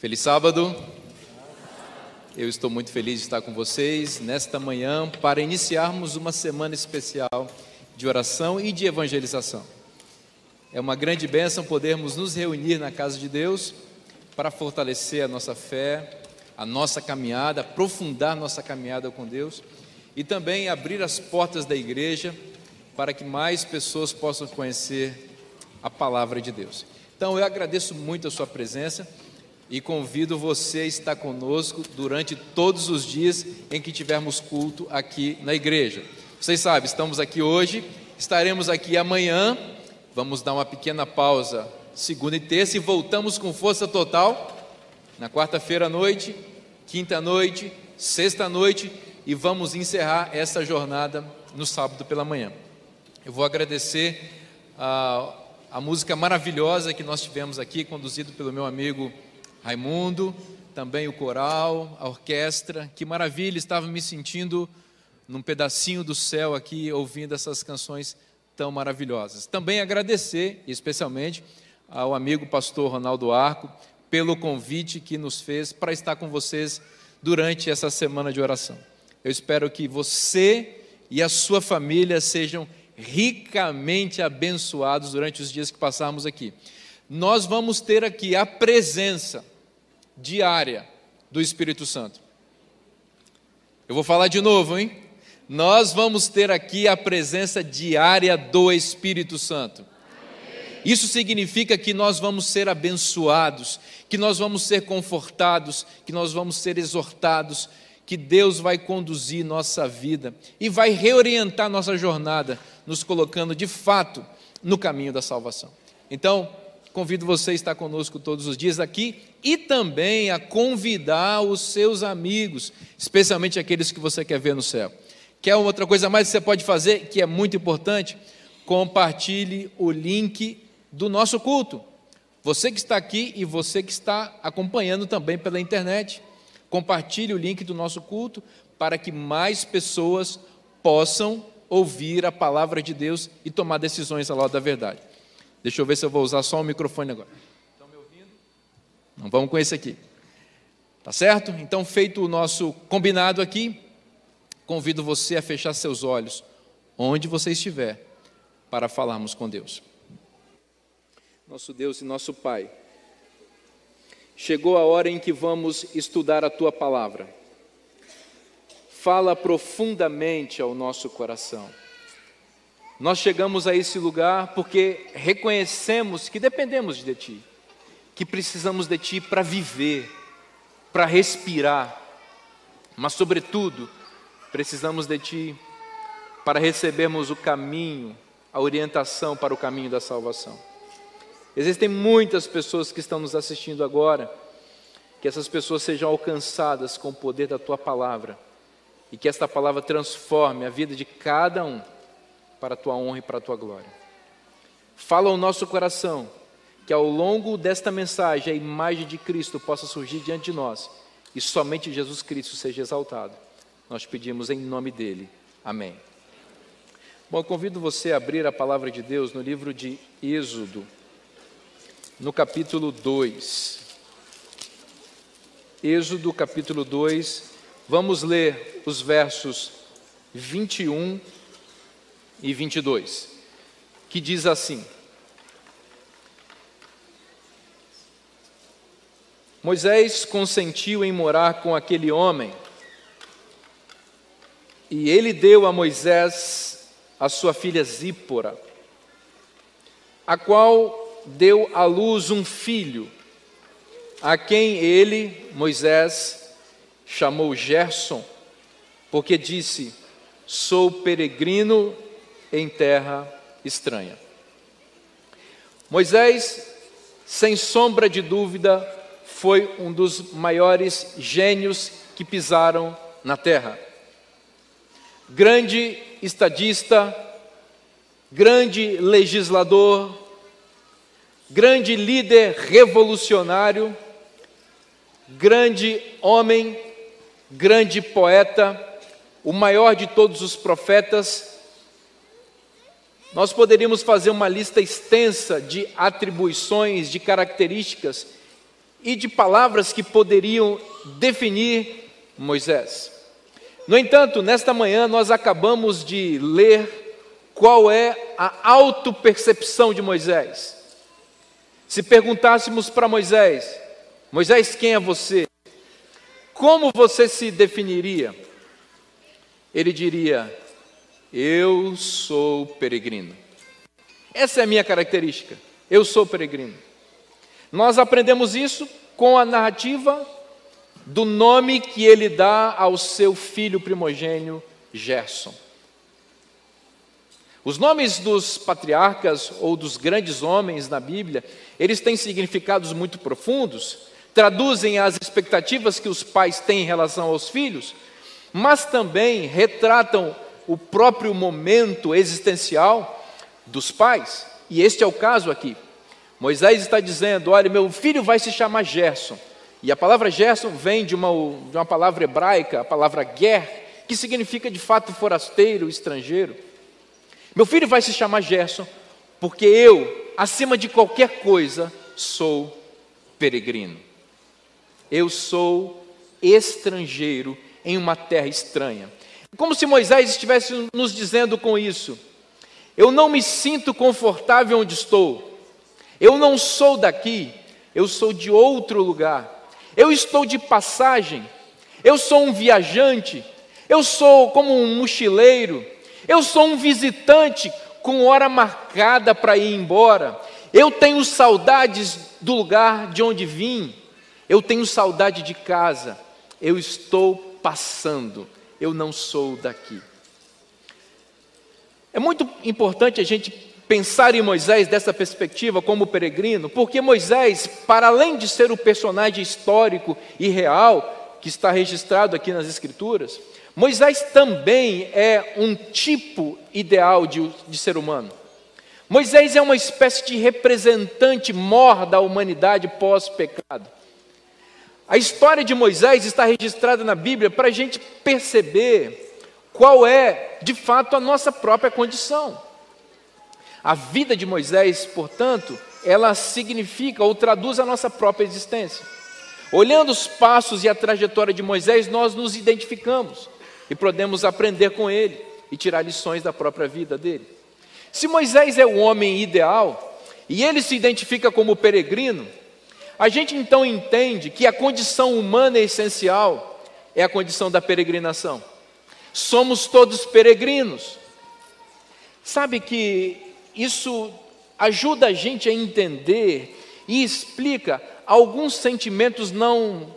Feliz sábado. Eu estou muito feliz de estar com vocês nesta manhã para iniciarmos uma semana especial de oração e de evangelização. É uma grande bênção podermos nos reunir na casa de Deus para fortalecer a nossa fé, a nossa caminhada, aprofundar nossa caminhada com Deus e também abrir as portas da igreja para que mais pessoas possam conhecer a palavra de Deus. Então eu agradeço muito a sua presença e convido você a estar conosco durante todos os dias em que tivermos culto aqui na igreja. Vocês sabem, estamos aqui hoje, estaremos aqui amanhã. Vamos dar uma pequena pausa, segunda e terça, e voltamos com força total na quarta-feira à noite, quinta à noite, sexta à noite, e vamos encerrar essa jornada no sábado pela manhã. Eu vou agradecer a, a música maravilhosa que nós tivemos aqui, conduzido pelo meu amigo Raimundo, também o coral, a orquestra. Que maravilha, estava me sentindo num pedacinho do céu aqui, ouvindo essas canções tão maravilhosas. Também agradecer, especialmente, ao amigo pastor Ronaldo Arco, pelo convite que nos fez para estar com vocês durante essa semana de oração. Eu espero que você e a sua família sejam ricamente abençoados durante os dias que passarmos aqui. Nós vamos ter aqui a presença diária do Espírito Santo. Eu vou falar de novo, hein? Nós vamos ter aqui a presença diária do Espírito Santo. Isso significa que nós vamos ser abençoados, que nós vamos ser confortados, que nós vamos ser exortados, que Deus vai conduzir nossa vida e vai reorientar nossa jornada, nos colocando de fato no caminho da salvação. Então, Convido você a estar conosco todos os dias aqui e também a convidar os seus amigos, especialmente aqueles que você quer ver no céu. Quer outra coisa mais que você pode fazer, que é muito importante? Compartilhe o link do nosso culto. Você que está aqui e você que está acompanhando também pela internet. Compartilhe o link do nosso culto para que mais pessoas possam ouvir a palavra de Deus e tomar decisões ao lado da verdade. Deixa eu ver se eu vou usar só o microfone agora. Estão me ouvindo? Não vamos com esse aqui. Tá certo? Então, feito o nosso combinado aqui, convido você a fechar seus olhos, onde você estiver, para falarmos com Deus. Nosso Deus e nosso Pai, chegou a hora em que vamos estudar a tua palavra. Fala profundamente ao nosso coração nós chegamos a esse lugar porque reconhecemos que dependemos de Ti, que precisamos de Ti para viver, para respirar, mas, sobretudo, precisamos de Ti para recebermos o caminho, a orientação para o caminho da salvação. Existem muitas pessoas que estão nos assistindo agora, que essas pessoas sejam alcançadas com o poder da Tua palavra e que esta palavra transforme a vida de cada um para a tua honra e para a tua glória. Fala ao nosso coração que ao longo desta mensagem a imagem de Cristo possa surgir diante de nós e somente Jesus Cristo seja exaltado. Nós pedimos em nome dele. Amém. Bom, eu convido você a abrir a palavra de Deus no livro de Êxodo, no capítulo 2. Êxodo, capítulo 2, vamos ler os versos 21 e 22, que diz assim: Moisés consentiu em morar com aquele homem, e ele deu a Moisés a sua filha Zípora, a qual deu à luz um filho, a quem ele, Moisés, chamou Gerson, porque disse: Sou peregrino em terra estranha. Moisés, sem sombra de dúvida, foi um dos maiores gênios que pisaram na terra. Grande estadista, grande legislador, grande líder revolucionário, grande homem, grande poeta, o maior de todos os profetas, nós poderíamos fazer uma lista extensa de atribuições, de características e de palavras que poderiam definir Moisés. No entanto, nesta manhã nós acabamos de ler qual é a autopercepção de Moisés. Se perguntássemos para Moisés, Moisés, quem é você? Como você se definiria? Ele diria: Eu sou peregrino. Essa é a minha característica. Eu sou peregrino. Nós aprendemos isso com a narrativa do nome que ele dá ao seu filho primogênio, Gerson. Os nomes dos patriarcas ou dos grandes homens na Bíblia, eles têm significados muito profundos, traduzem as expectativas que os pais têm em relação aos filhos, mas também retratam o próprio momento existencial dos pais. E este é o caso aqui. Moisés está dizendo: Olha, meu filho vai se chamar Gerson. E a palavra Gerson vem de uma, de uma palavra hebraica, a palavra ger, que significa de fato forasteiro, estrangeiro. Meu filho vai se chamar Gerson, porque eu, acima de qualquer coisa, sou peregrino. Eu sou estrangeiro em uma terra estranha. Como se Moisés estivesse nos dizendo com isso: eu não me sinto confortável onde estou, eu não sou daqui, eu sou de outro lugar. Eu estou de passagem. Eu sou um viajante. Eu sou como um mochileiro. Eu sou um visitante com hora marcada para ir embora. Eu tenho saudades do lugar de onde vim. Eu tenho saudade de casa. Eu estou passando. Eu não sou daqui. É muito importante a gente pensar em Moisés dessa perspectiva como peregrino, porque Moisés, para além de ser o personagem histórico e real que está registrado aqui nas Escrituras, Moisés também é um tipo ideal de, de ser humano. Moisés é uma espécie de representante mor da humanidade pós-pecado. A história de Moisés está registrada na Bíblia para a gente perceber qual é, de fato, a nossa própria condição. A vida de Moisés, portanto, ela significa ou traduz a nossa própria existência. Olhando os passos e a trajetória de Moisés, nós nos identificamos e podemos aprender com ele e tirar lições da própria vida dele. Se Moisés é o homem ideal e ele se identifica como peregrino, a gente então entende que a condição humana essencial é a condição da peregrinação. Somos todos peregrinos. Sabe que isso ajuda a gente a entender e explica alguns sentimentos não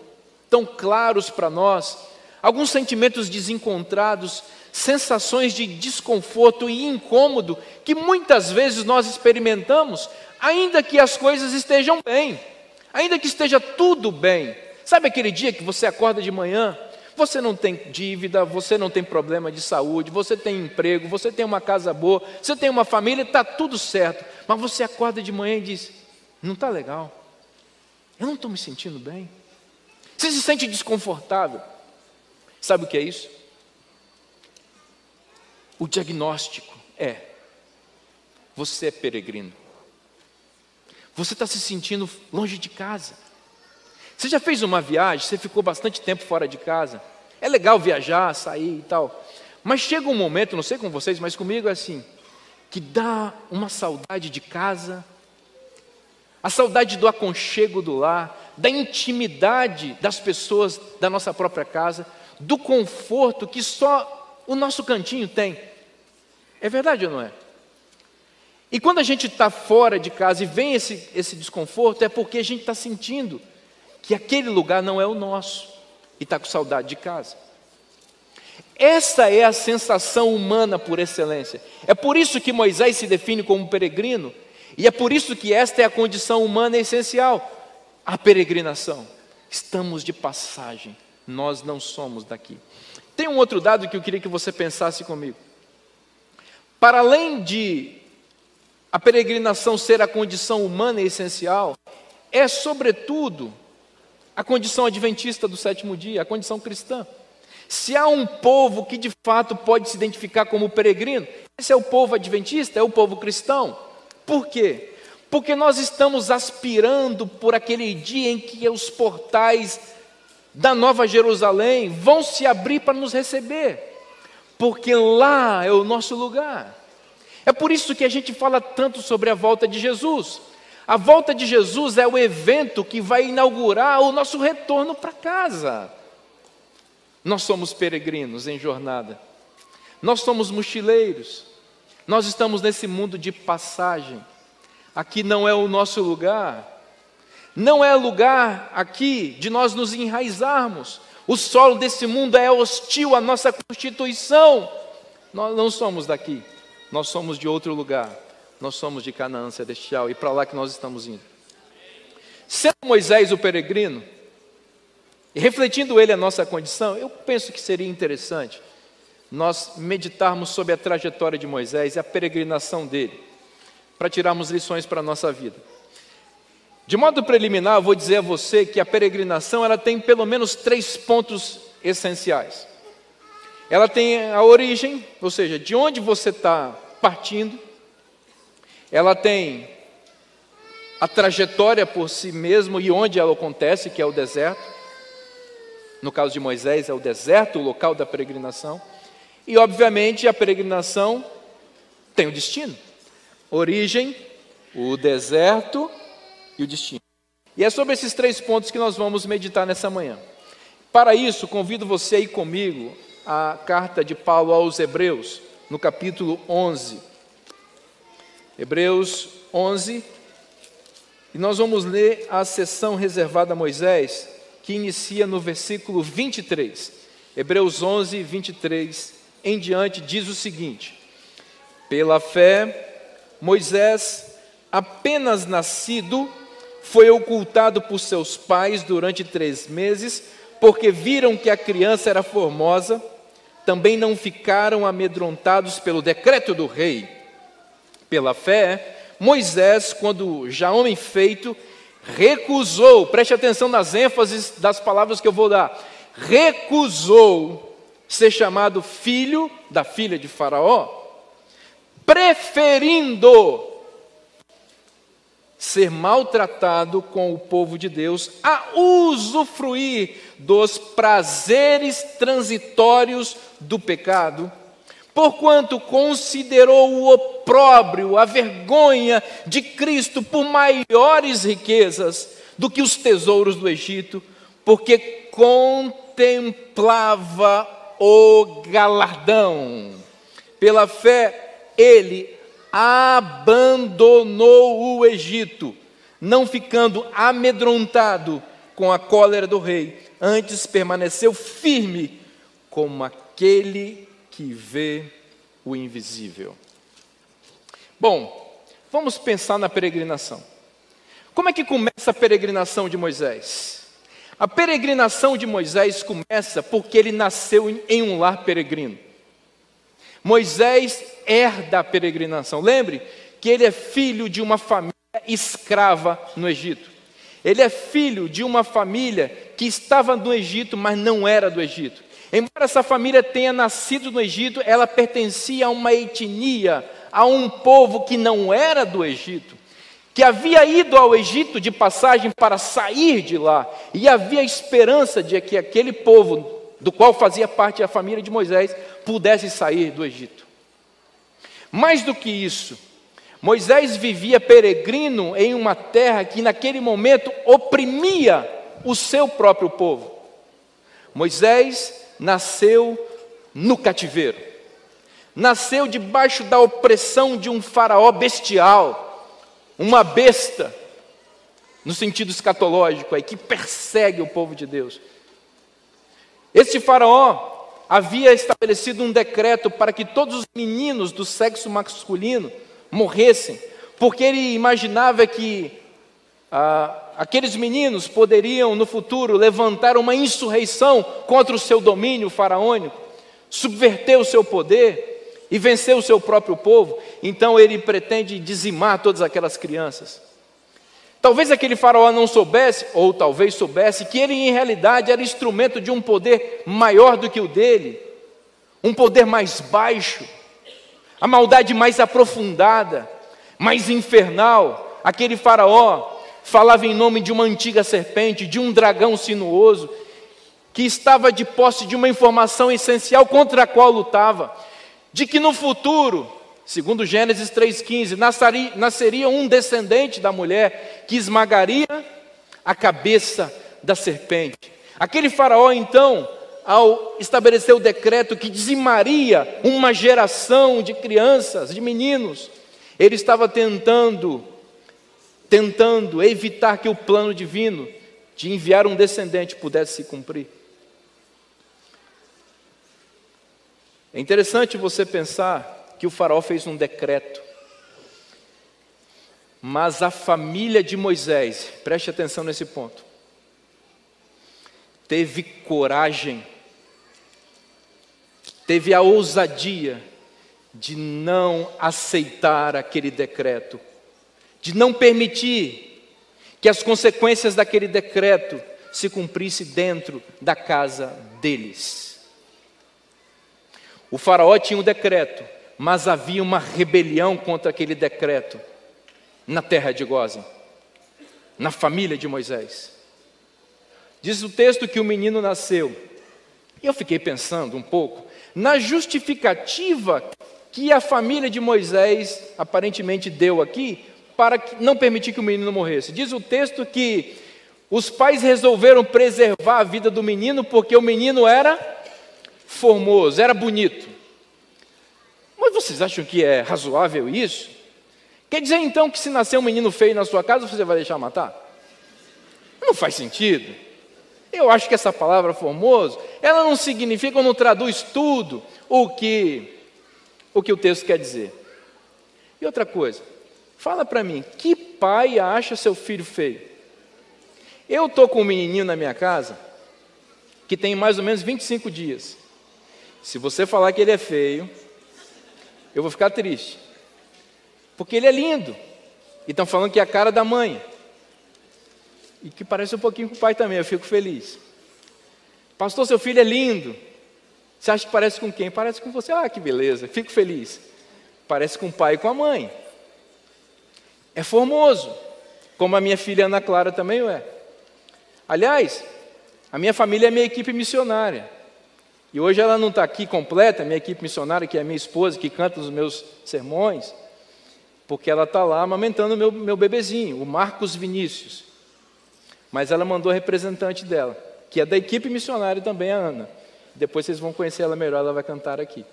tão claros para nós, alguns sentimentos desencontrados, sensações de desconforto e incômodo que muitas vezes nós experimentamos, ainda que as coisas estejam bem, ainda que esteja tudo bem. Sabe aquele dia que você acorda de manhã você não tem dívida, você não tem problema de saúde, você tem emprego, você tem uma casa boa, você tem uma família, está tudo certo. Mas você acorda de manhã e diz: não está legal, eu não estou me sentindo bem. Você se sente desconfortável. Sabe o que é isso? O diagnóstico é: você é peregrino. Você está se sentindo longe de casa. Você já fez uma viagem, você ficou bastante tempo fora de casa. É legal viajar, sair e tal. Mas chega um momento, não sei com vocês, mas comigo é assim, que dá uma saudade de casa, a saudade do aconchego do lar, da intimidade das pessoas da nossa própria casa, do conforto que só o nosso cantinho tem. É verdade ou não é? E quando a gente está fora de casa e vem esse, esse desconforto, é porque a gente está sentindo que aquele lugar não é o nosso e está com saudade de casa. Essa é a sensação humana por excelência. É por isso que Moisés se define como peregrino, e é por isso que esta é a condição humana essencial a peregrinação. Estamos de passagem, nós não somos daqui. Tem um outro dado que eu queria que você pensasse comigo. Para além de a peregrinação ser a condição humana essencial, é sobretudo a condição adventista do sétimo dia, a condição cristã. Se há um povo que de fato pode se identificar como peregrino, esse é o povo adventista, é o povo cristão. Por quê? porque nós estamos aspirando por aquele dia em que os portais da Nova Jerusalém vão se abrir para nos receber, porque lá é o nosso lugar. É por isso que a gente fala tanto sobre a volta de Jesus. A volta de Jesus é o evento que vai inaugurar o nosso retorno para casa. Nós somos peregrinos em jornada, nós somos mochileiros, nós estamos nesse mundo de passagem. Aqui não é o nosso lugar, não é lugar aqui de nós nos enraizarmos. O solo desse mundo é hostil à nossa constituição. Nós não somos daqui, nós somos de outro lugar. Nós somos de Canaã celestial e para lá que nós estamos indo. Sendo Moisés o peregrino, e refletindo ele a nossa condição, eu penso que seria interessante nós meditarmos sobre a trajetória de Moisés e a peregrinação dele, para tirarmos lições para a nossa vida. De modo preliminar, eu vou dizer a você que a peregrinação ela tem pelo menos três pontos essenciais. Ela tem a origem, ou seja, de onde você está partindo. Ela tem a trajetória por si mesmo e onde ela acontece, que é o deserto. No caso de Moisés, é o deserto, o local da peregrinação. E, obviamente, a peregrinação tem o destino. Origem, o deserto e o destino. E é sobre esses três pontos que nós vamos meditar nessa manhã. Para isso, convido você a ir comigo à carta de Paulo aos Hebreus, no capítulo 11. Hebreus 11, e nós vamos ler a sessão reservada a Moisés, que inicia no versículo 23. Hebreus 11, 23 em diante, diz o seguinte: Pela fé, Moisés, apenas nascido, foi ocultado por seus pais durante três meses, porque viram que a criança era formosa, também não ficaram amedrontados pelo decreto do rei. Pela fé, Moisés, quando já homem feito, recusou, preste atenção nas ênfases das palavras que eu vou dar, recusou ser chamado filho da filha de Faraó, preferindo ser maltratado com o povo de Deus, a usufruir dos prazeres transitórios do pecado, porquanto considerou o opróbrio, a vergonha de Cristo por maiores riquezas do que os tesouros do Egito, porque contemplava o galardão. Pela fé, ele abandonou o Egito, não ficando amedrontado com a cólera do rei, antes permaneceu firme como aquele que vê o invisível. Bom, vamos pensar na peregrinação. Como é que começa a peregrinação de Moisés? A peregrinação de Moisés começa porque ele nasceu em um lar peregrino. Moisés herda a peregrinação. Lembre que ele é filho de uma família escrava no Egito. Ele é filho de uma família que estava no Egito, mas não era do Egito. Embora essa família tenha nascido no Egito, ela pertencia a uma etnia, a um povo que não era do Egito, que havia ido ao Egito de passagem para sair de lá, e havia esperança de que aquele povo, do qual fazia parte a família de Moisés, pudesse sair do Egito. Mais do que isso, Moisés vivia peregrino em uma terra que naquele momento oprimia o seu próprio povo. Moisés nasceu no cativeiro, nasceu debaixo da opressão de um faraó bestial, uma besta, no sentido escatológico aí, que persegue o povo de Deus. Este faraó havia estabelecido um decreto para que todos os meninos do sexo masculino morressem, porque ele imaginava que ah, aqueles meninos poderiam no futuro levantar uma insurreição contra o seu domínio faraônico, subverter o seu poder e vencer o seu próprio povo. Então ele pretende dizimar todas aquelas crianças. Talvez aquele faraó não soubesse, ou talvez soubesse, que ele em realidade era instrumento de um poder maior do que o dele, um poder mais baixo, a maldade mais aprofundada, mais infernal, aquele faraó falava em nome de uma antiga serpente, de um dragão sinuoso, que estava de posse de uma informação essencial contra a qual lutava, de que no futuro, segundo Gênesis 3,15, nasceria, nasceria um descendente da mulher que esmagaria a cabeça da serpente. Aquele faraó, então, ao estabelecer o decreto que dizimaria uma geração de crianças, de meninos, ele estava tentando tentando evitar que o plano divino de enviar um descendente pudesse se cumprir. É interessante você pensar que o faraó fez um decreto, mas a família de Moisés, preste atenção nesse ponto, teve coragem, teve a ousadia de não aceitar aquele decreto de não permitir que as consequências daquele decreto se cumprissem dentro da casa deles. O faraó tinha um decreto, mas havia uma rebelião contra aquele decreto na terra de Gozem, na família de Moisés. Diz o texto que o menino nasceu. E eu fiquei pensando um pouco na justificativa que a família de Moisés aparentemente deu aqui para não permitir que o menino morresse. Diz o texto que os pais resolveram preservar a vida do menino porque o menino era formoso, era bonito. Mas vocês acham que é razoável isso? Quer dizer então que se nascer um menino feio na sua casa, você vai deixar matar? Não faz sentido. Eu acho que essa palavra formoso, ela não significa ou não traduz tudo o que o que o texto quer dizer. E outra coisa, Fala para mim, que pai acha seu filho feio? Eu estou com um menininho na minha casa que tem mais ou menos 25 dias. Se você falar que ele é feio, eu vou ficar triste. Porque ele é lindo. E estão falando que é a cara da mãe. E que parece um pouquinho com o pai também, eu fico feliz. Pastor, seu filho é lindo. Você acha que parece com quem? Parece com você. Ah, que beleza, fico feliz. Parece com o pai e com a mãe é formoso, como a minha filha Ana Clara também é. Aliás, a minha família é minha equipe missionária. E hoje ela não está aqui completa, minha equipe missionária, que é a minha esposa, que canta os meus sermões, porque ela está lá amamentando o meu, meu bebezinho, o Marcos Vinícius. Mas ela mandou a representante dela, que é da equipe missionária também, a Ana. Depois vocês vão conhecer ela melhor, ela vai cantar aqui.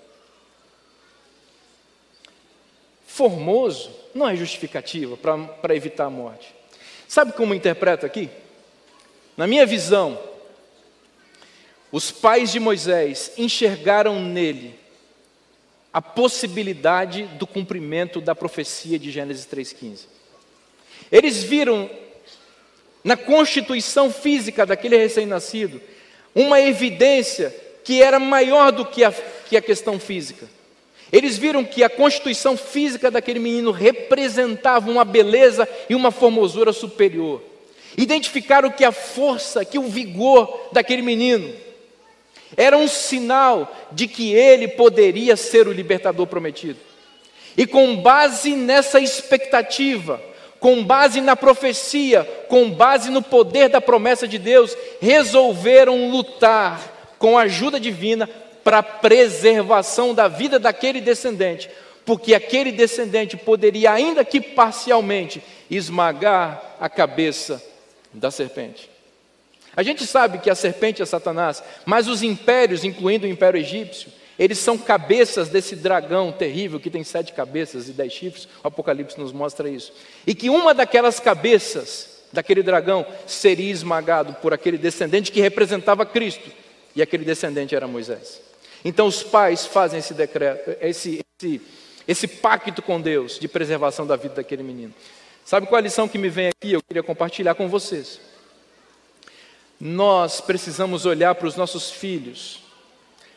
Formoso não é justificativa para evitar a morte. Sabe como interpreto aqui? Na minha visão, os pais de Moisés enxergaram nele a possibilidade do cumprimento da profecia de Gênesis 3,15. Eles viram na constituição física daquele recém-nascido uma evidência que era maior do que a, que a questão física. Eles viram que a constituição física daquele menino representava uma beleza e uma formosura superior. Identificaram que a força, que o vigor daquele menino era um sinal de que ele poderia ser o libertador prometido. E com base nessa expectativa, com base na profecia, com base no poder da promessa de Deus, resolveram lutar com a ajuda divina para a preservação da vida daquele descendente, porque aquele descendente poderia, ainda que parcialmente, esmagar a cabeça da serpente. A gente sabe que a serpente é Satanás, mas os impérios, incluindo o Império Egípcio, eles são cabeças desse dragão terrível que tem sete cabeças e dez chifres. O Apocalipse nos mostra isso. E que uma daquelas cabeças daquele dragão seria esmagado por aquele descendente que representava Cristo, e aquele descendente era Moisés. Então os pais fazem esse decreto, esse, esse, esse pacto com Deus de preservação da vida daquele menino. Sabe qual é a lição que me vem aqui? Eu queria compartilhar com vocês. Nós precisamos olhar para os nossos filhos,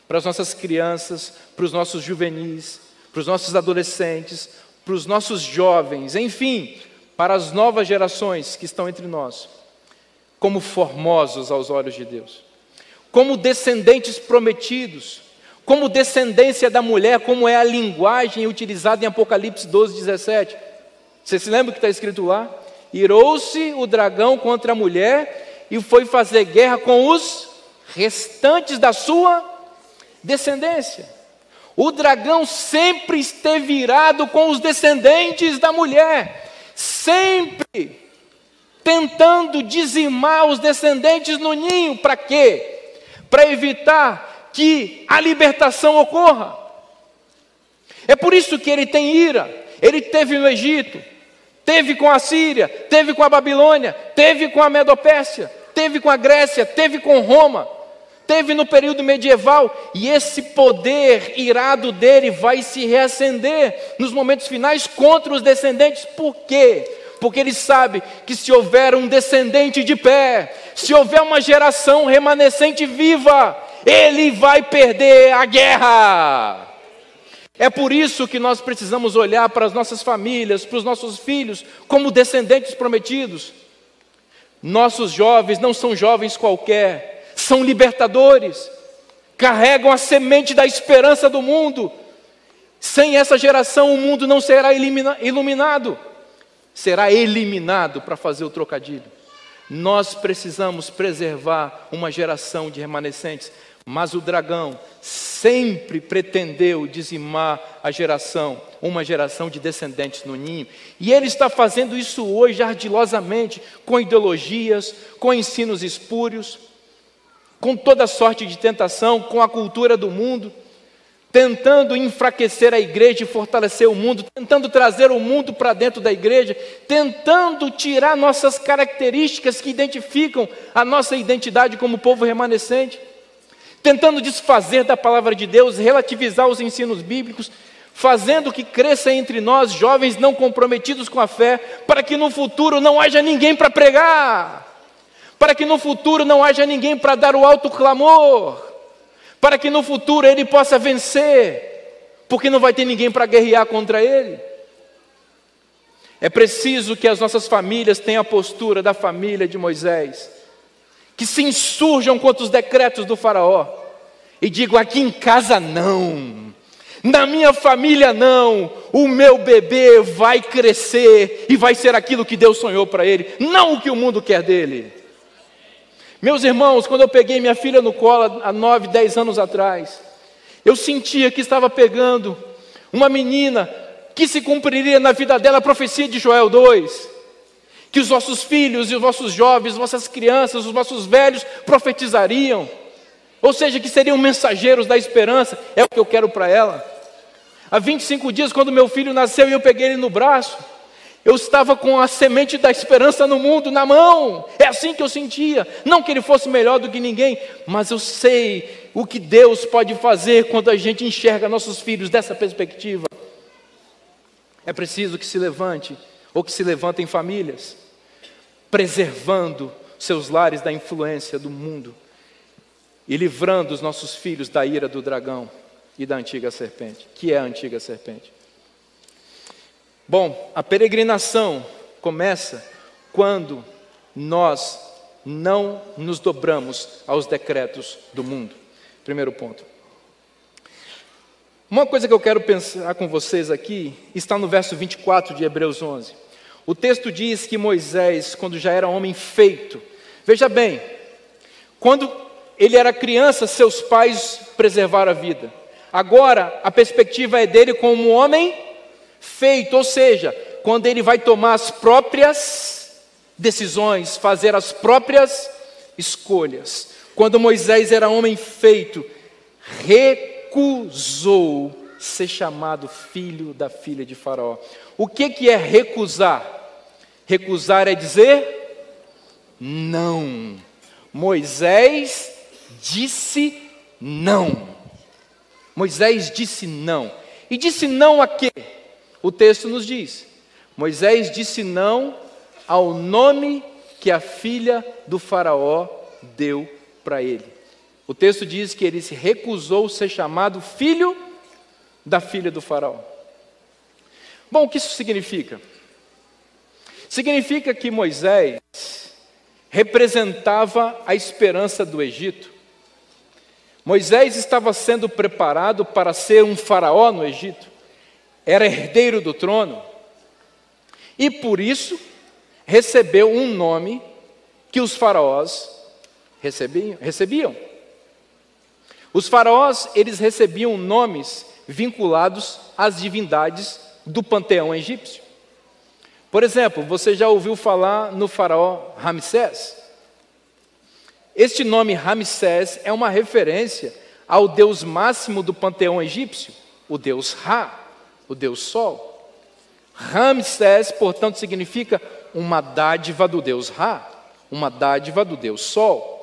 para as nossas crianças, para os nossos juvenis, para os nossos adolescentes, para os nossos jovens, enfim, para as novas gerações que estão entre nós, como formosos aos olhos de Deus, como descendentes prometidos, como descendência da mulher, como é a linguagem utilizada em Apocalipse 12, 17. Você se lembra o que está escrito lá? Irou-se o dragão contra a mulher e foi fazer guerra com os restantes da sua descendência. O dragão sempre esteve irado com os descendentes da mulher, sempre tentando dizimar os descendentes no ninho, para quê? Para evitar que a libertação ocorra. É por isso que ele tem ira. Ele teve no Egito, teve com a Síria, teve com a Babilônia, teve com a Medopérsia, teve com a Grécia, teve com Roma, teve no período medieval, e esse poder irado dele vai se reacender nos momentos finais contra os descendentes. Por quê? Porque ele sabe que se houver um descendente de pé, se houver uma geração remanescente viva, ele vai perder a guerra. É por isso que nós precisamos olhar para as nossas famílias, para os nossos filhos, como descendentes prometidos. Nossos jovens não são jovens qualquer, são libertadores, carregam a semente da esperança do mundo. Sem essa geração, o mundo não será iluminado, será eliminado para fazer o trocadilho. Nós precisamos preservar uma geração de remanescentes, mas o dragão sempre pretendeu dizimar a geração, uma geração de descendentes no ninho. E ele está fazendo isso hoje ardilosamente, com ideologias, com ensinos espúrios, com toda sorte de tentação, com a cultura do mundo, tentando enfraquecer a igreja e fortalecer o mundo, tentando trazer o mundo para dentro da igreja, tentando tirar nossas características que identificam a nossa identidade como povo remanescente tentando desfazer da palavra de Deus, relativizar os ensinos bíblicos, fazendo que cresça entre nós jovens não comprometidos com a fé, para que no futuro não haja ninguém para pregar, para que no futuro não haja ninguém para dar o alto clamor, para que no futuro ele possa vencer, porque não vai ter ninguém para guerrear contra ele. É preciso que as nossas famílias tenham a postura da família de Moisés que se insurjam contra os decretos do Faraó. E digam: aqui em casa não, na minha família não, o meu bebê vai crescer e vai ser aquilo que Deus sonhou para ele, não o que o mundo quer dele. Meus irmãos, quando eu peguei minha filha no colo há nove, dez anos atrás, eu sentia que estava pegando uma menina que se cumpriria na vida dela a profecia de Joel 2 que os vossos filhos e os vossos jovens, as vossas crianças, os vossos velhos profetizariam, ou seja, que seriam mensageiros da esperança, é o que eu quero para ela. Há 25 dias, quando meu filho nasceu e eu peguei ele no braço, eu estava com a semente da esperança no mundo na mão, é assim que eu sentia. Não que ele fosse melhor do que ninguém, mas eu sei o que Deus pode fazer quando a gente enxerga nossos filhos dessa perspectiva. É preciso que se levante, ou que se levantem famílias, preservando seus lares da influência do mundo e livrando os nossos filhos da ira do dragão e da antiga serpente, que é a antiga serpente. Bom, a peregrinação começa quando nós não nos dobramos aos decretos do mundo. Primeiro ponto. Uma coisa que eu quero pensar com vocês aqui está no verso 24 de Hebreus 11. O texto diz que Moisés, quando já era homem feito, veja bem, quando ele era criança, seus pais preservaram a vida. Agora, a perspectiva é dele como homem feito, ou seja, quando ele vai tomar as próprias decisões, fazer as próprias escolhas. Quando Moisés era homem feito, recusou ser chamado filho da filha de Faraó. O que, que é recusar? Recusar é dizer não. Moisés disse não. Moisés disse não. E disse não a quê? O texto nos diz: Moisés disse não ao nome que a filha do Faraó deu para ele. O texto diz que ele se recusou ser chamado filho da filha do Faraó. Bom, o que isso significa? Significa que Moisés representava a esperança do Egito. Moisés estava sendo preparado para ser um faraó no Egito, era herdeiro do trono. E por isso recebeu um nome que os faraós recebiam. Os faraós, eles recebiam nomes vinculados às divindades do panteão egípcio. Por exemplo, você já ouviu falar no faraó Ramsés? Este nome Ramsés é uma referência ao deus máximo do panteão egípcio, o deus Ra, o deus Sol. Ramsés, portanto, significa uma dádiva do deus Ra, uma dádiva do deus Sol.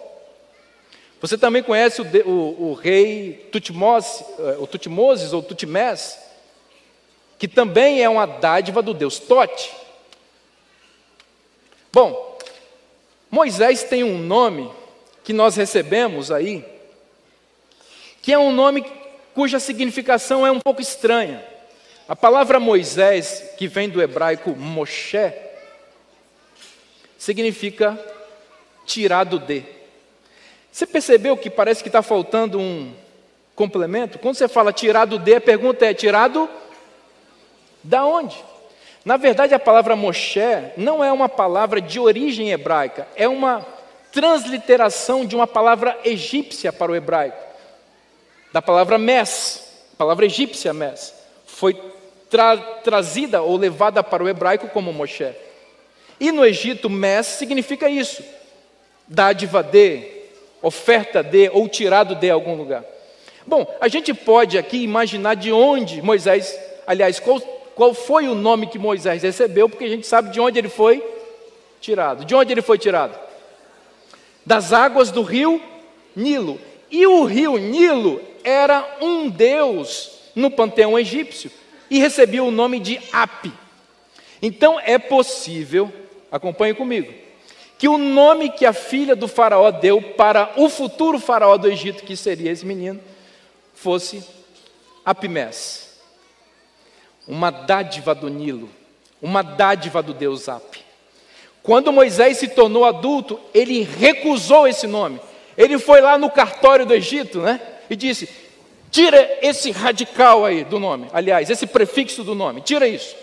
Você também conhece o, o, o rei Tutmoses, eh, o Tutmoses ou Tutmés, que também é uma dádiva do deus Tote. Bom, Moisés tem um nome que nós recebemos aí, que é um nome cuja significação é um pouco estranha. A palavra Moisés, que vem do hebraico Moshe, significa tirado de. Você percebeu que parece que está faltando um complemento? Quando você fala tirado de, a pergunta é: tirado da onde? Na verdade, a palavra Moshe não é uma palavra de origem hebraica, é uma transliteração de uma palavra egípcia para o hebraico, da palavra mes, palavra egípcia mes, foi tra trazida ou levada para o hebraico como Moshe. E no Egito, mes significa isso, dádiva de, oferta de ou tirado de algum lugar. Bom, a gente pode aqui imaginar de onde Moisés, aliás, qual qual foi o nome que Moisés recebeu, porque a gente sabe de onde ele foi tirado. De onde ele foi tirado? Das águas do rio Nilo. E o rio Nilo era um deus no panteão egípcio e recebia o nome de Api. Então é possível, acompanhe comigo, que o nome que a filha do faraó deu para o futuro faraó do Egito, que seria esse menino, fosse Apimés uma dádiva do Nilo, uma dádiva do Deus Ap. Quando Moisés se tornou adulto, ele recusou esse nome. Ele foi lá no cartório do Egito, né? E disse: tira esse radical aí do nome, aliás, esse prefixo do nome, tira isso.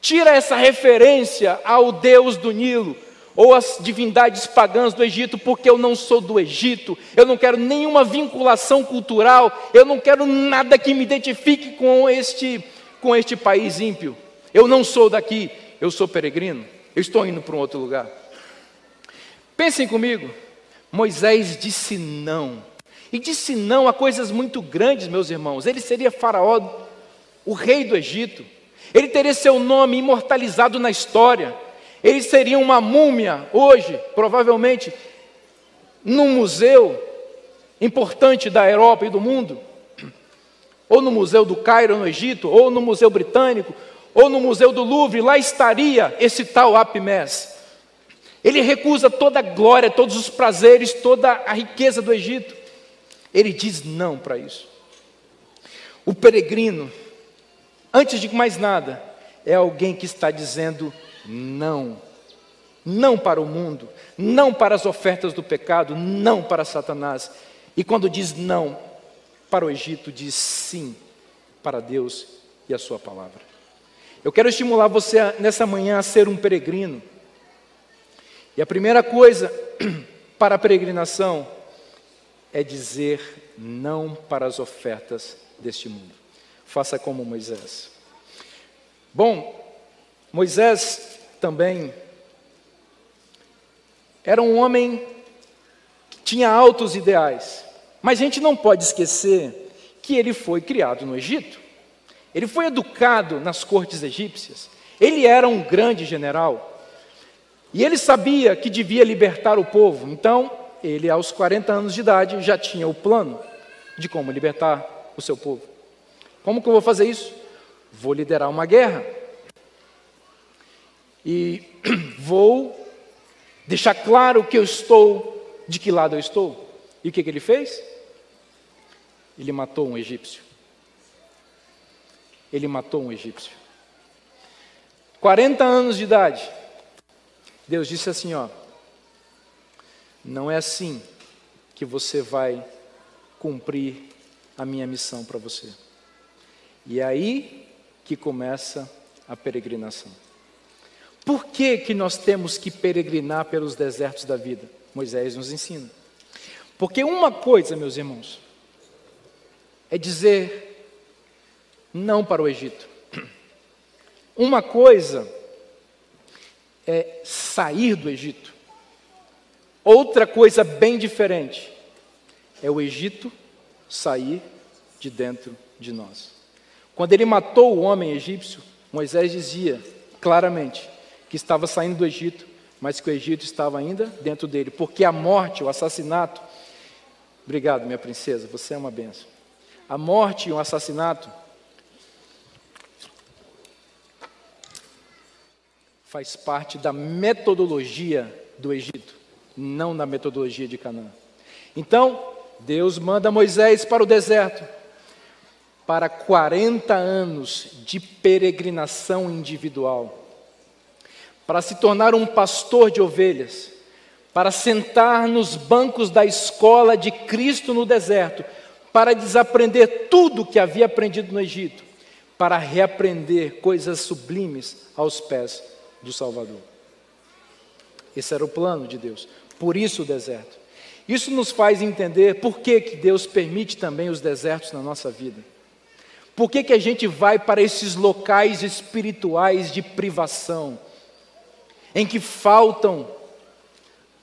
Tira essa referência ao Deus do Nilo ou às divindades pagãs do Egito, porque eu não sou do Egito, eu não quero nenhuma vinculação cultural, eu não quero nada que me identifique com este com este país ímpio. Eu não sou daqui, eu sou peregrino, eu estou indo para um outro lugar. Pensem comigo, Moisés disse não, e disse não a coisas muito grandes, meus irmãos. Ele seria Faraó, o rei do Egito, ele teria seu nome imortalizado na história, ele seria uma múmia hoje, provavelmente, num museu importante da Europa e do mundo ou no Museu do Cairo, no Egito, ou no Museu Britânico, ou no Museu do Louvre, lá estaria esse tal Apimés. Ele recusa toda a glória, todos os prazeres, toda a riqueza do Egito. Ele diz não para isso. O peregrino, antes de mais nada, é alguém que está dizendo não. Não para o mundo, não para as ofertas do pecado, não para Satanás. E quando diz não, para o Egito diz sim para Deus e a Sua palavra. Eu quero estimular você a, nessa manhã a ser um peregrino. E a primeira coisa para a peregrinação é dizer não para as ofertas deste mundo. Faça como Moisés. Bom, Moisés também era um homem que tinha altos ideais. Mas a gente não pode esquecer que ele foi criado no Egito. Ele foi educado nas cortes egípcias. Ele era um grande general. E ele sabia que devia libertar o povo. Então, ele, aos 40 anos de idade, já tinha o plano de como libertar o seu povo. Como que eu vou fazer isso? Vou liderar uma guerra. E vou deixar claro que eu estou, de que lado eu estou. E o que, que ele fez? Ele matou um egípcio. Ele matou um egípcio. 40 anos de idade. Deus disse assim: ó, não é assim que você vai cumprir a minha missão para você. E é aí que começa a peregrinação. Por que, que nós temos que peregrinar pelos desertos da vida? Moisés nos ensina. Porque uma coisa, meus irmãos, é dizer não para o Egito. Uma coisa é sair do Egito. Outra coisa bem diferente é o Egito sair de dentro de nós. Quando ele matou o homem egípcio, Moisés dizia claramente que estava saindo do Egito, mas que o Egito estava ainda dentro dele, porque a morte, o assassinato. Obrigado, minha princesa, você é uma benção. A morte e o assassinato faz parte da metodologia do Egito não na metodologia de Canaã. Então, Deus manda Moisés para o deserto para 40 anos de peregrinação individual, para se tornar um pastor de ovelhas, para sentar nos bancos da escola de Cristo no deserto, para desaprender tudo que havia aprendido no Egito, para reaprender coisas sublimes aos pés do Salvador. Esse era o plano de Deus. Por isso o deserto. Isso nos faz entender por que, que Deus permite também os desertos na nossa vida. Por que, que a gente vai para esses locais espirituais de privação, em que faltam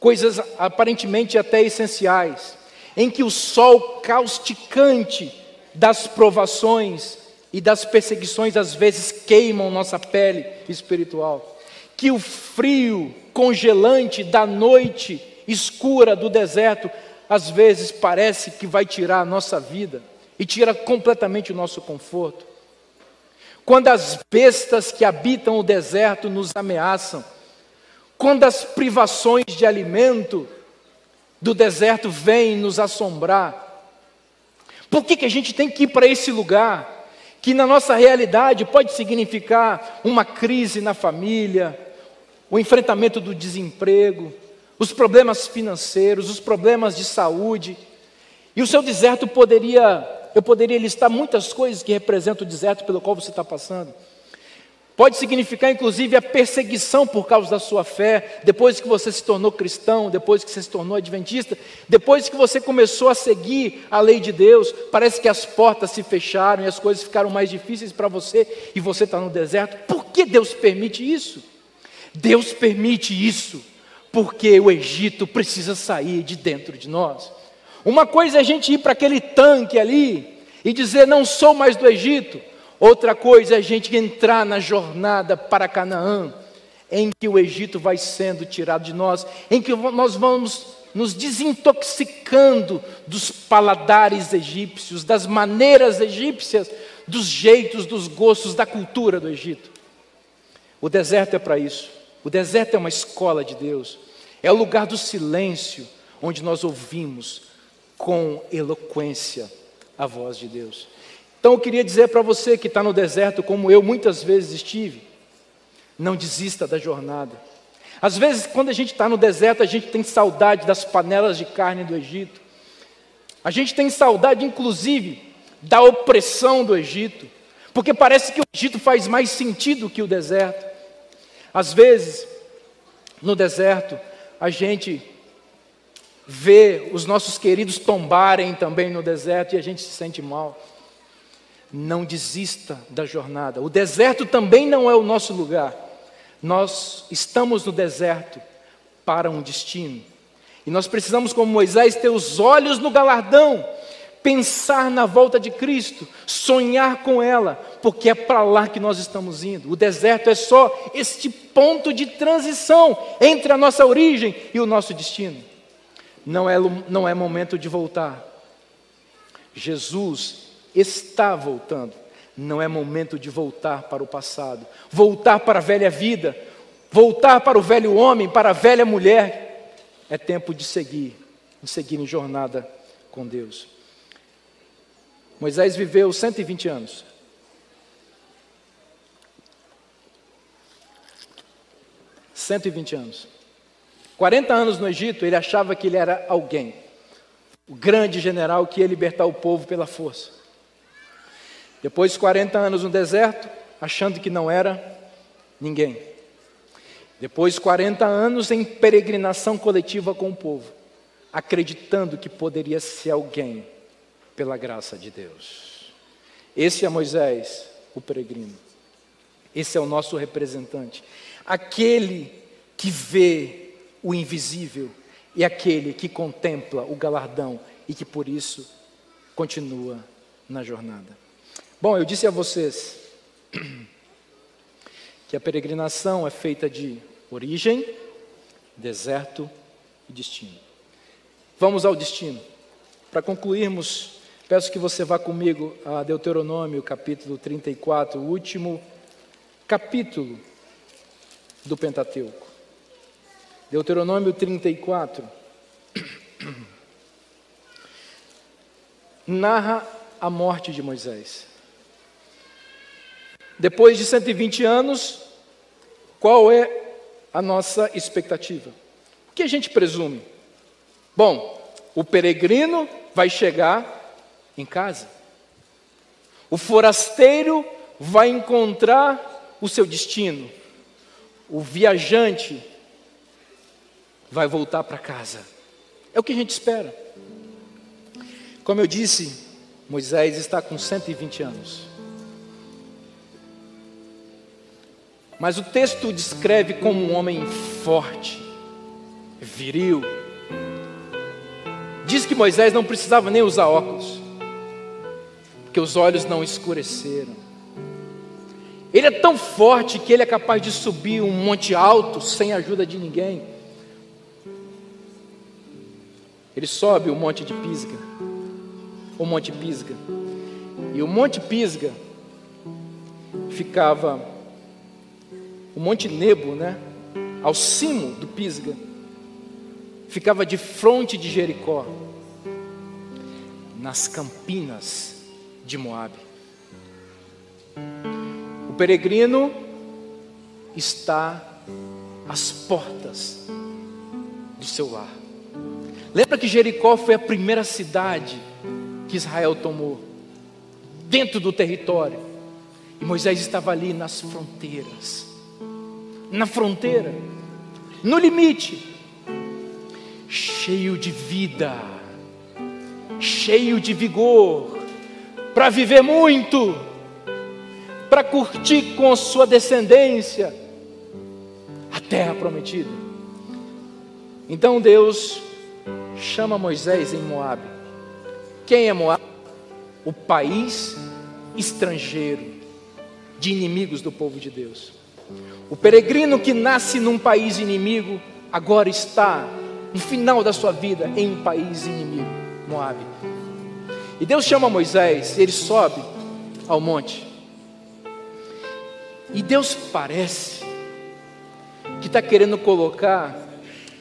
coisas aparentemente até essenciais, em que o sol causticante das provações e das perseguições às vezes queimam nossa pele espiritual, que o frio congelante da noite escura do deserto, às vezes parece que vai tirar a nossa vida e tira completamente o nosso conforto. Quando as bestas que habitam o deserto nos ameaçam, quando as privações de alimento do deserto vêm nos assombrar, por que, que a gente tem que ir para esse lugar? Que na nossa realidade pode significar uma crise na família, o enfrentamento do desemprego, os problemas financeiros, os problemas de saúde. E o seu deserto poderia, eu poderia listar muitas coisas que representam o deserto pelo qual você está passando. Pode significar, inclusive, a perseguição por causa da sua fé, depois que você se tornou cristão, depois que você se tornou adventista, depois que você começou a seguir a lei de Deus, parece que as portas se fecharam e as coisas ficaram mais difíceis para você e você está no deserto. Por que Deus permite isso? Deus permite isso porque o Egito precisa sair de dentro de nós. Uma coisa é a gente ir para aquele tanque ali e dizer: Não sou mais do Egito. Outra coisa é a gente entrar na jornada para Canaã, em que o Egito vai sendo tirado de nós, em que nós vamos nos desintoxicando dos paladares egípcios, das maneiras egípcias, dos jeitos, dos gostos, da cultura do Egito. O deserto é para isso. O deserto é uma escola de Deus, é o lugar do silêncio, onde nós ouvimos com eloquência a voz de Deus. Então eu queria dizer para você que está no deserto, como eu muitas vezes estive, não desista da jornada. Às vezes, quando a gente está no deserto, a gente tem saudade das panelas de carne do Egito. A gente tem saudade, inclusive, da opressão do Egito, porque parece que o Egito faz mais sentido que o deserto. Às vezes, no deserto, a gente vê os nossos queridos tombarem também no deserto e a gente se sente mal. Não desista da jornada. O deserto também não é o nosso lugar. Nós estamos no deserto para um destino. E nós precisamos, como Moisés, ter os olhos no galardão pensar na volta de Cristo, sonhar com ela, porque é para lá que nós estamos indo. O deserto é só este ponto de transição entre a nossa origem e o nosso destino. Não é, não é momento de voltar. Jesus está voltando. Não é momento de voltar para o passado, voltar para a velha vida, voltar para o velho homem, para a velha mulher. É tempo de seguir, de seguir em jornada com Deus. Moisés viveu 120 anos. Cento e vinte anos. 40 anos no Egito, ele achava que ele era alguém. O grande general que ia libertar o povo pela força. Depois de 40 anos no deserto, achando que não era ninguém. Depois 40 anos em peregrinação coletiva com o povo, acreditando que poderia ser alguém pela graça de Deus. Esse é Moisés, o peregrino. Esse é o nosso representante. Aquele que vê o invisível e aquele que contempla o galardão e que por isso continua na jornada. Bom, eu disse a vocês que a peregrinação é feita de origem, deserto e destino. Vamos ao destino. Para concluirmos, peço que você vá comigo a Deuteronômio, capítulo 34, o último capítulo do Pentateuco. Deuteronômio 34 narra a morte de Moisés. Depois de 120 anos, qual é a nossa expectativa? O que a gente presume? Bom, o peregrino vai chegar em casa. O forasteiro vai encontrar o seu destino. O viajante vai voltar para casa. É o que a gente espera. Como eu disse, Moisés está com 120 anos. Mas o texto descreve como um homem forte, viril. Diz que Moisés não precisava nem usar óculos, porque os olhos não escureceram. Ele é tão forte que ele é capaz de subir um monte alto sem a ajuda de ninguém. Ele sobe o monte de Pisga, o monte Pisga. E o monte Pisga ficava o Monte Nebo, né? Ao cimo do Pisga, ficava de fronte de Jericó, nas campinas de Moabe. O peregrino está às portas do seu lar. Lembra que Jericó foi a primeira cidade que Israel tomou, dentro do território, e Moisés estava ali nas fronteiras na fronteira, no limite, cheio de vida, cheio de vigor, para viver muito, para curtir com sua descendência a terra prometida. Então Deus chama Moisés em Moabe. Quem é Moabe? O país estrangeiro de inimigos do povo de Deus. O peregrino que nasce num país inimigo, agora está no final da sua vida em um país inimigo, Moabe. E Deus chama Moisés, ele sobe ao monte. E Deus parece que está querendo colocar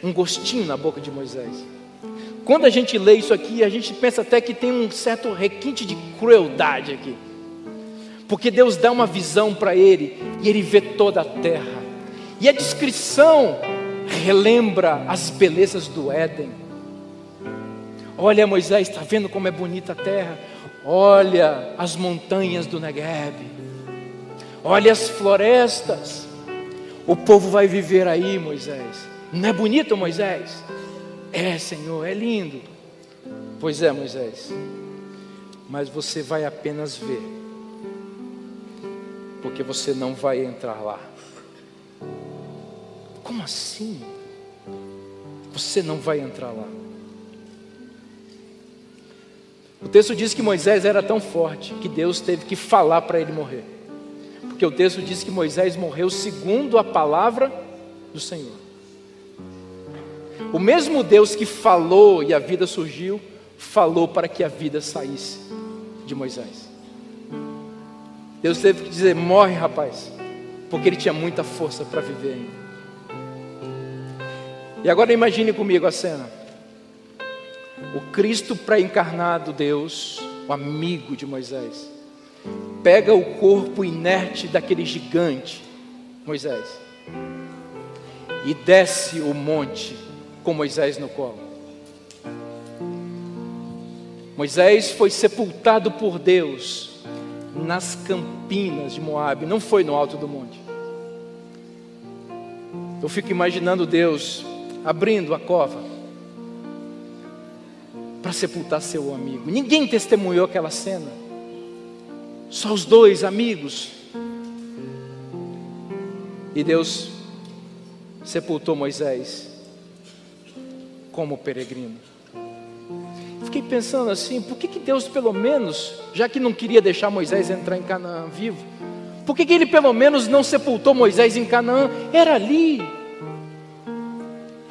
um gostinho na boca de Moisés. Quando a gente lê isso aqui, a gente pensa até que tem um certo requinte de crueldade aqui porque Deus dá uma visão para ele e ele vê toda a terra. E a descrição relembra as belezas do Éden. Olha, Moisés, está vendo como é bonita a terra? Olha as montanhas do Negueb. Olha as florestas. O povo vai viver aí, Moisés. Não é bonito, Moisés? É, Senhor, é lindo. Pois é, Moisés. Mas você vai apenas ver porque você não vai entrar lá. Como assim? Você não vai entrar lá. O texto diz que Moisés era tão forte que Deus teve que falar para ele morrer. Porque o texto diz que Moisés morreu segundo a palavra do Senhor. O mesmo Deus que falou e a vida surgiu, falou para que a vida saísse de Moisés. Deus teve que dizer: morre, rapaz, porque ele tinha muita força para viver ainda. E agora imagine comigo a cena: o Cristo pré-encarnado, Deus, o amigo de Moisés, pega o corpo inerte daquele gigante, Moisés, e desce o monte com Moisés no colo. Moisés foi sepultado por Deus nas campinas de Moabe, não foi no alto do monte. Eu fico imaginando Deus abrindo a cova para sepultar seu amigo. Ninguém testemunhou aquela cena. Só os dois amigos. E Deus sepultou Moisés como peregrino. Fiquei pensando assim, por que, que Deus pelo menos, já que não queria deixar Moisés entrar em Canaã vivo, por que, que ele pelo menos não sepultou Moisés em Canaã? Era ali.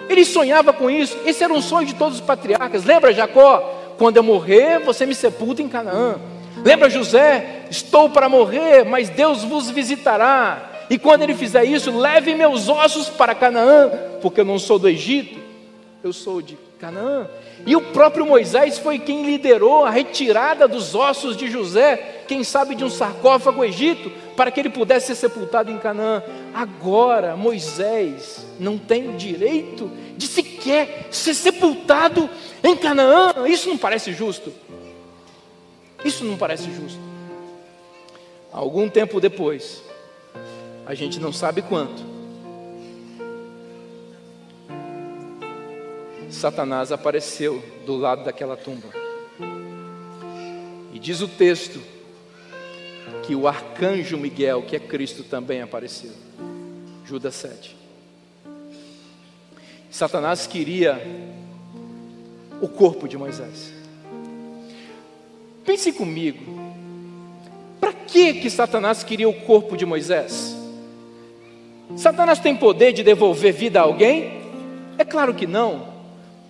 Ele sonhava com isso. Esse era um sonho de todos os patriarcas. Lembra Jacó? Quando eu morrer, você me sepulta em Canaã. Lembra José? Estou para morrer, mas Deus vos visitará. E quando ele fizer isso, leve meus ossos para Canaã, porque eu não sou do Egito, eu sou de Canaã. E o próprio Moisés foi quem liderou a retirada dos ossos de José, quem sabe de um sarcófago Egito, para que ele pudesse ser sepultado em Canaã. Agora, Moisés não tem direito de sequer ser sepultado em Canaã. Isso não parece justo. Isso não parece justo. Algum tempo depois, a gente não sabe quanto, Satanás apareceu do lado daquela tumba. E diz o texto que o arcanjo Miguel, que é Cristo, também apareceu. Judas 7. Satanás queria o corpo de Moisés. Pense comigo. Para que que Satanás queria o corpo de Moisés? Satanás tem poder de devolver vida a alguém? É claro que não.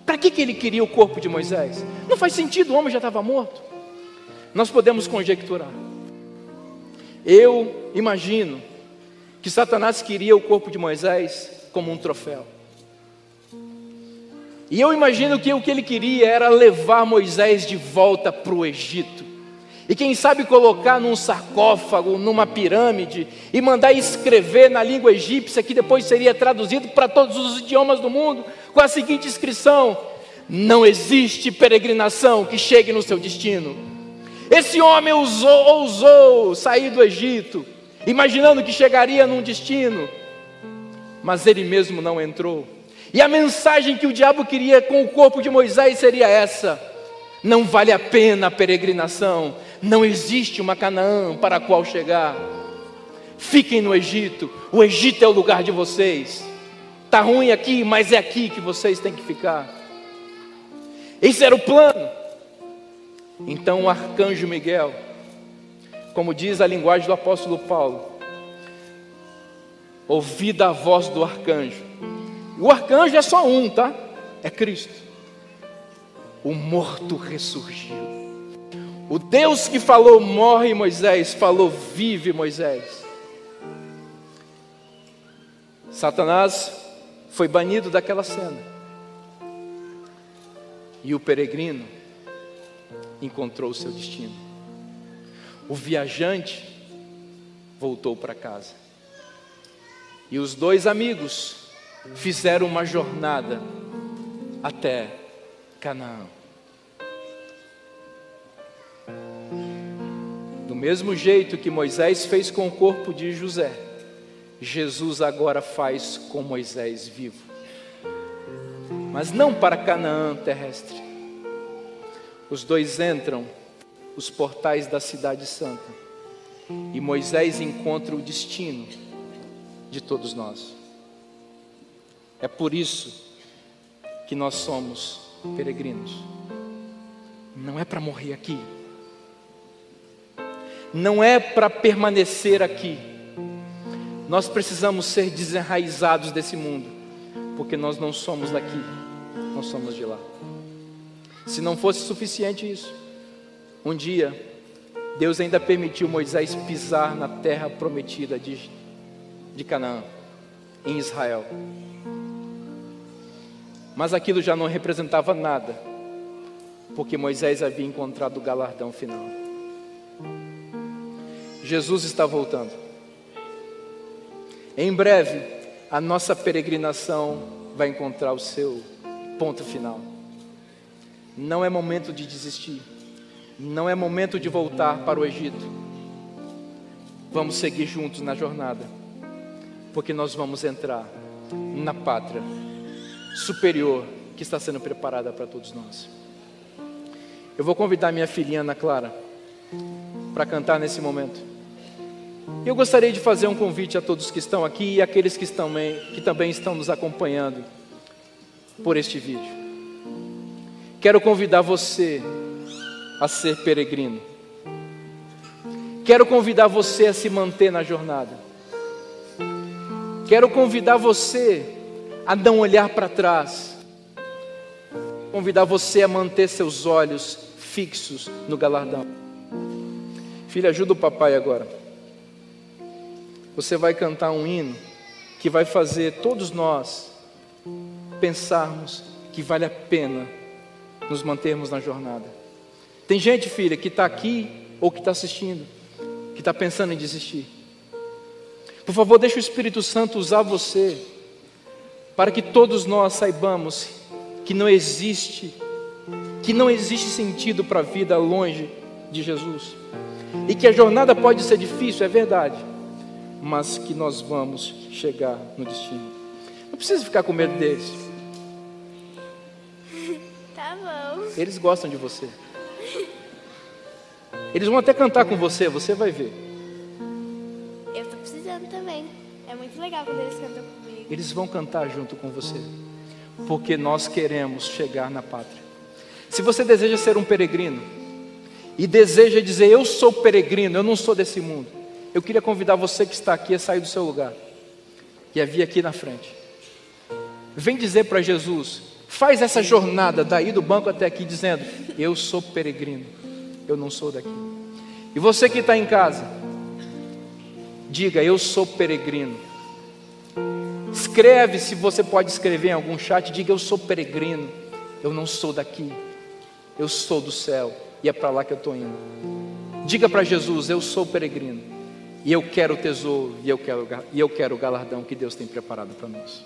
Para que, que ele queria o corpo de Moisés? Não faz sentido, o homem já estava morto. Nós podemos conjecturar. Eu imagino que Satanás queria o corpo de Moisés como um troféu. E eu imagino que o que ele queria era levar Moisés de volta para o Egito. E quem sabe colocar num sarcófago, numa pirâmide, e mandar escrever na língua egípcia, que depois seria traduzido para todos os idiomas do mundo, com a seguinte inscrição: Não existe peregrinação que chegue no seu destino. Esse homem ousou, ousou sair do Egito, imaginando que chegaria num destino, mas ele mesmo não entrou. E a mensagem que o diabo queria com o corpo de Moisés seria essa: não vale a pena a peregrinação, não existe uma Canaã para a qual chegar. Fiquem no Egito, o Egito é o lugar de vocês. Está ruim aqui, mas é aqui que vocês têm que ficar. Esse era o plano. Então o arcanjo Miguel, como diz a linguagem do apóstolo Paulo, ouvida a voz do arcanjo. O arcanjo é só um, tá? É Cristo. O morto ressurgiu. O Deus que falou morre Moisés, falou vive Moisés. Satanás foi banido daquela cena. E o peregrino encontrou o seu destino. O viajante voltou para casa. E os dois amigos fizeram uma jornada até Canaã. Do mesmo jeito que Moisés fez com o corpo de José, Jesus agora faz com Moisés vivo. Mas não para Canaã terrestre. Os dois entram os portais da Cidade Santa e Moisés encontra o destino de todos nós. É por isso que nós somos peregrinos. Não é para morrer aqui. Não é para permanecer aqui nós precisamos ser desenraizados desse mundo, porque nós não somos daqui, nós somos de lá. Se não fosse suficiente isso, um dia Deus ainda permitiu Moisés pisar na terra prometida de, de Canaã, em Israel. Mas aquilo já não representava nada, porque Moisés havia encontrado o galardão final. Jesus está voltando. Em breve, a nossa peregrinação vai encontrar o seu ponto final. Não é momento de desistir. Não é momento de voltar para o Egito. Vamos seguir juntos na jornada, porque nós vamos entrar na pátria superior que está sendo preparada para todos nós. Eu vou convidar minha filhinha Ana Clara para cantar nesse momento. Eu gostaria de fazer um convite a todos que estão aqui e aqueles que, estão, que também estão nos acompanhando por este vídeo. Quero convidar você a ser peregrino. Quero convidar você a se manter na jornada. Quero convidar você a não olhar para trás. Convidar você a manter seus olhos fixos no galardão. Filha, ajuda o papai agora. Você vai cantar um hino que vai fazer todos nós pensarmos que vale a pena nos mantermos na jornada. Tem gente, filha, que está aqui ou que está assistindo, que está pensando em desistir. Por favor, deixe o Espírito Santo usar você, para que todos nós saibamos que não existe, que não existe sentido para a vida longe de Jesus. E que a jornada pode ser difícil, é verdade, mas que nós vamos chegar no destino. Não precisa ficar com medo deles. Tá bom. Eles gostam de você. Eles vão até cantar com você, você vai ver. Eu tô precisando também. É muito legal quando eles cantam comigo. Eles vão cantar junto com você, porque nós queremos chegar na pátria. Se você deseja ser um peregrino e deseja dizer eu sou peregrino, eu não sou desse mundo, eu queria convidar você que está aqui a sair do seu lugar e a vir aqui na frente. Vem dizer para Jesus, faz essa jornada daí do banco até aqui, dizendo: Eu sou peregrino, eu não sou daqui. E você que está em casa, diga: Eu sou peregrino. Escreve, se você pode escrever em algum chat, diga: Eu sou peregrino, eu não sou daqui, eu sou do céu e é para lá que eu estou indo. Diga para Jesus: Eu sou peregrino e eu quero o tesouro e eu quero, e eu quero o galardão que Deus tem preparado para nós.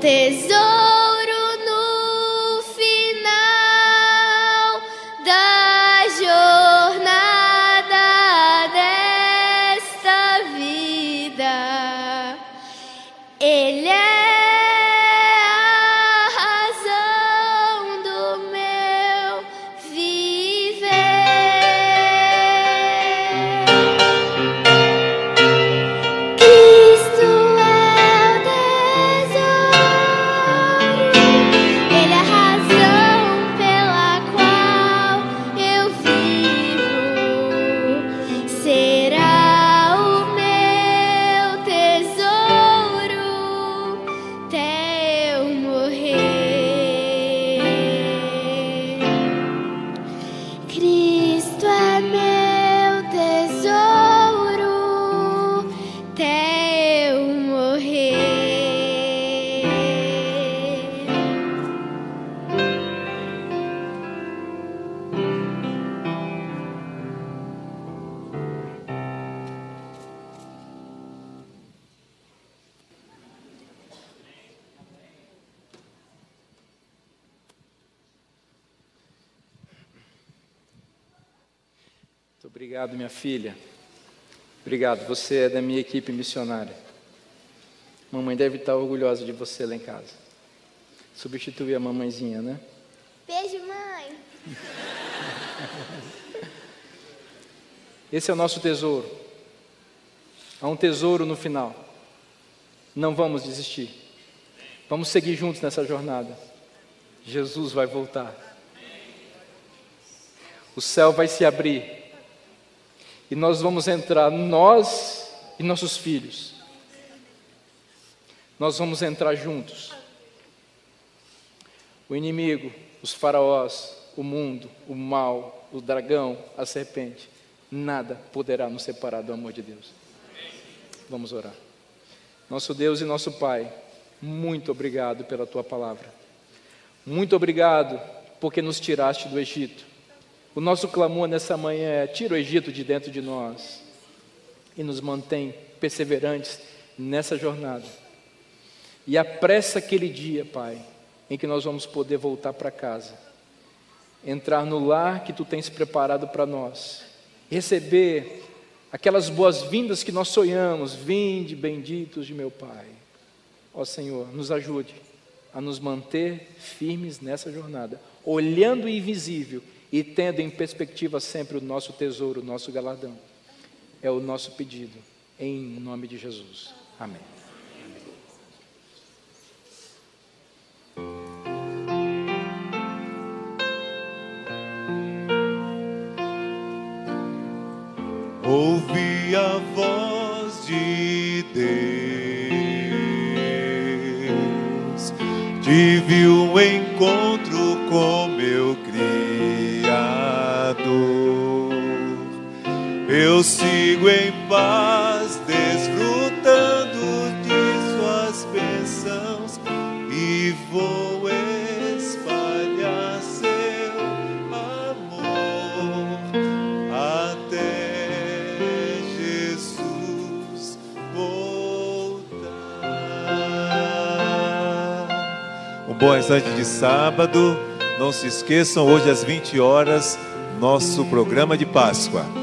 tesouro. Obrigado, minha filha. Obrigado, você é da minha equipe missionária. Mamãe deve estar orgulhosa de você lá em casa. Substituir a mamãezinha, né? Beijo, mãe. Esse é o nosso tesouro. Há um tesouro no final. Não vamos desistir. Vamos seguir juntos nessa jornada. Jesus vai voltar. O céu vai se abrir. E nós vamos entrar, nós e nossos filhos. Nós vamos entrar juntos. O inimigo, os faraós, o mundo, o mal, o dragão, a serpente, nada poderá nos separar do amor de Deus. Vamos orar. Nosso Deus e nosso Pai, muito obrigado pela tua palavra. Muito obrigado porque nos tiraste do Egito. O nosso clamor nessa manhã é: tira o Egito de dentro de nós e nos mantém perseverantes nessa jornada. E apressa aquele dia, Pai, em que nós vamos poder voltar para casa, entrar no lar que tu tens preparado para nós, receber aquelas boas-vindas que nós sonhamos, vinde benditos de meu Pai. Ó Senhor, nos ajude a nos manter firmes nessa jornada, olhando o invisível e tendo em perspectiva sempre o nosso tesouro, o nosso galardão. É o nosso pedido, em nome de Jesus. Amém. Ouvi a voz de Deus, tive um encontro com meu Criador. Eu sigo em paz, desfrutando de Suas bênçãos e vou espalhar Seu amor até Jesus voltar. Um bom instante de sábado. Não se esqueçam, hoje às 20 horas, nosso programa de Páscoa.